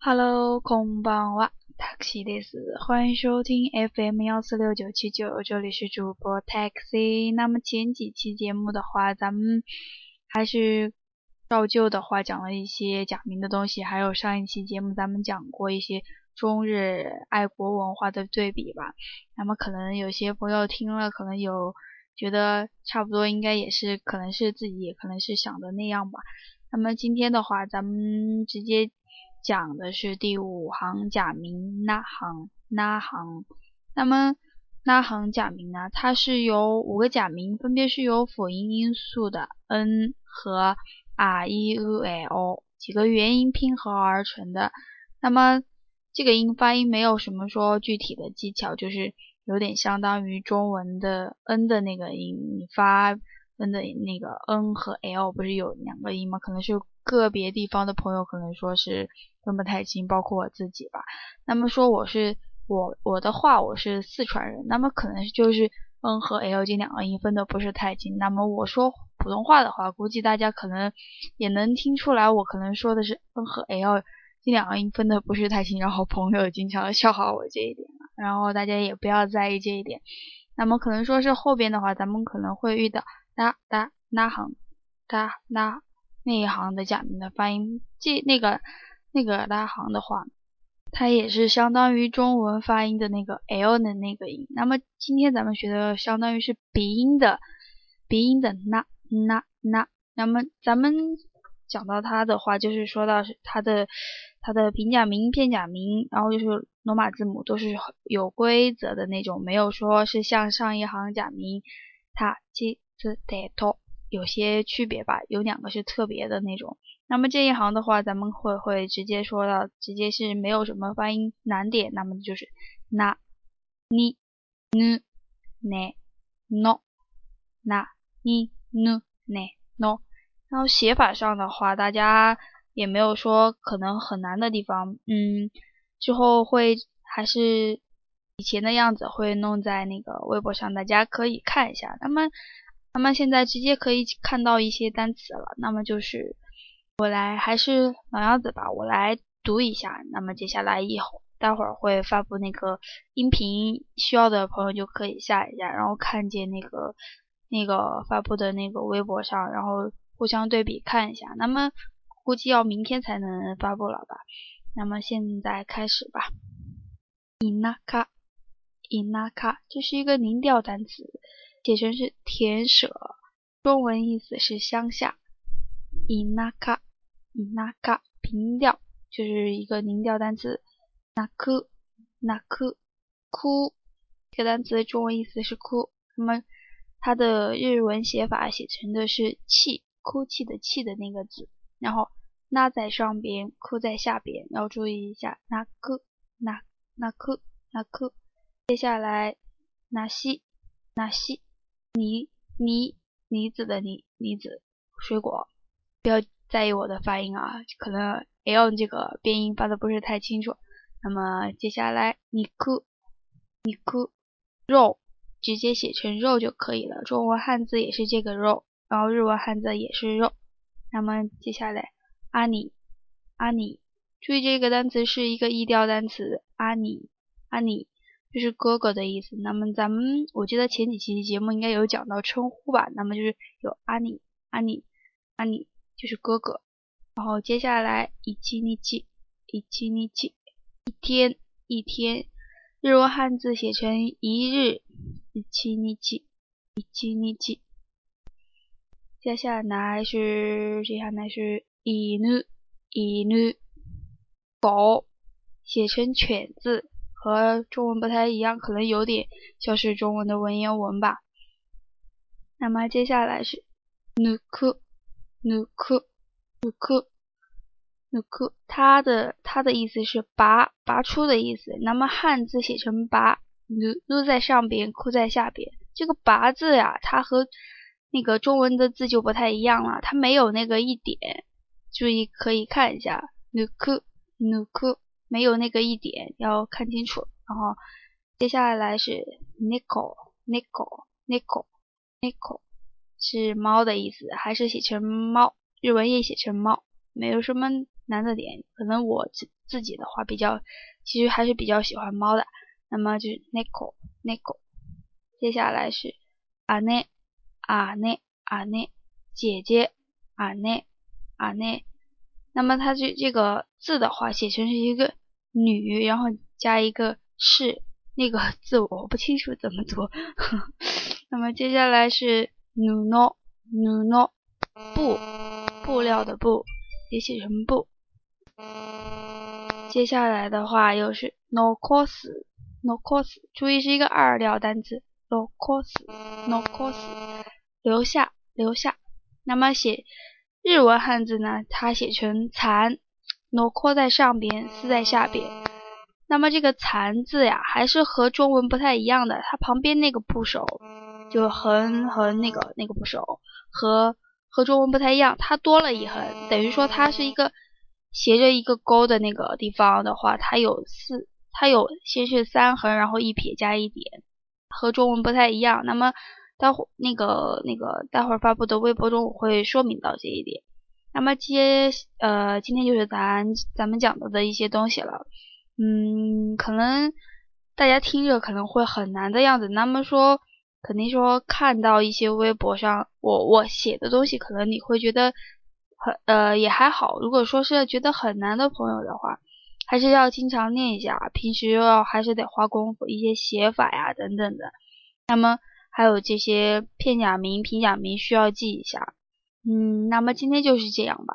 Hello，空棒哇，Taxi です。欢迎收听 FM 幺四六九七九，这里是主播 Taxi。那么前几期节目的话，咱们还是照旧的话讲了一些假名的东西，还有上一期节目咱们讲过一些中日爱国文化的对比吧。那么可能有些朋友听了，可能有觉得差不多，应该也是可能是自己也可能是想的那样吧。那么今天的话，咱们直接。讲的是第五行假名那行那行，那么那行假名呢？它是由五个假名，分别是由辅音音素的 n 和 r e u l 几个元音拼合而成的。那么这个音发音没有什么说具体的技巧，就是有点相当于中文的 n 的那个音，你发 n 的那个 n 和 l 不是有两个音吗？可能是个别地方的朋友可能说是。分不太清，包括我自己吧。那么说我是我我的话，我是四川人，那么可能就是 n 和 l 这两个音分的不是太清。那么我说普通话的话，估计大家可能也能听出来，我可能说的是 n 和 l 这两个音分的不是太清。然后朋友经常笑话我这一点，然后大家也不要在意这一点。那么可能说是后边的话，咱们可能会遇到哒哒那行哒那那一行的假名的发音，这那个。那个拉行的话，它也是相当于中文发音的那个 l 的那个音。那么今天咱们学的相当于是鼻音的鼻音的那那那。那么咱们讲到它的话，就是说到是它的它的平假名、片假名，然后就是罗马字母都是有规则的那种，没有说是像上一行假名它、 치、 有些区别吧有两个是特别的那种。那么这一行的话咱们会会直接说到直接是没有什么发音难点那么就是那你呢呢 no 那你呢呢 no 然后写法上的话大家也没有说可能很难的地方嗯之后会还是以前的样子会弄在那个微博上大家可以看一下。那么那么现在直接可以看到一些单词了，那么就是。我来还是老样子吧，我来读一下。那么接下来以后，待会儿会发布那个音频，需要的朋友就可以下一下，然后看见那个那个发布的那个微博上，然后互相对比看一下。那么估计要明天才能发布了吧？那么现在开始吧。伊纳卡，伊纳卡，这是一个零调单词，写成是田舍，中文意思是乡下。伊纳卡。那卡平调就是一个零调单词，那哭。那哭哭这个单词中文意思是哭，那么它的日文写法写成的是泣，哭泣的泣的那个字，然后那在上边，哭在下边，要注意一下，那哭那那哭那哭，接下来那西那西梨梨梨子的梨梨子水果，不要。在意我的发音啊，可能 l 这个变音发的不是太清楚。那么接下来，你哭，你哭，肉直接写成肉就可以了。中文汉字也是这个肉，然后日文汉字也是肉。那么接下来，阿尼，阿尼，注意这个单词是一个意调单词，阿尼，阿尼就是哥哥的意思。那么咱们我记得前几期节目应该有讲到称呼吧，那么就是有阿尼，阿尼，阿尼。就是哥哥，然后接下来一七一七一七一七一天一天，日文汉字写成一日一七一七一七一七。接下来是接下来是一女一女狗，写成犬字，和中文不太一样，可能有点像是中文的文言文吧。那么接下来是女科。努克，努克，努克，它的它的意思是拔拔出的意思。那么汉字写成拔，努努在上边，哭在下边。这个拔字呀，它和那个中文的字就不太一样了，它没有那个一点。注意可以看一下，努克，努克，没有那个一点，要看清楚。然后接下来是 nickel，nickel，nickel，nickel。是猫的意思，还是写成猫？日文也写成猫，没有什么难的点。可能我自自己的话比较，其实还是比较喜欢猫的。那么就是 neko neko，接下来是阿内阿内阿内姐姐阿内阿内。那么它这这个字的话，写成是一个女，然后加一个是那个 字我不清楚怎么读。那么接下来是 nuno nuo 布布料的布，也写成布。接下来的话又是 nokos nokos，注意是一个二料单词 nokos nokos，留下留下。那么写。日文汉字呢，它写成残，no 在上边，丝在下边。那么这个残字呀，还是和中文不太一样的，它旁边那个部首就横横那个那个部首和和中文不太一样，它多了一横，等于说它是一个斜着一个勾的那个地方的话，它有四，它有先是三横，然后一撇加一点，和中文不太一样。那么待会那个那个待会儿发布的微博中我会说明到这一点。那么接呃今天就是咱咱们讲到的一些东西了。嗯，可能大家听着可能会很难的样子。那么说肯定说看到一些微博上我我写的东西，可能你会觉得很呃也还好。如果说是觉得很难的朋友的话，还是要经常练一下，平时要还是得花功夫，一些写法呀等等的。那么。还有这些片假名、平假名需要记一下。嗯，那么今天就是这样吧。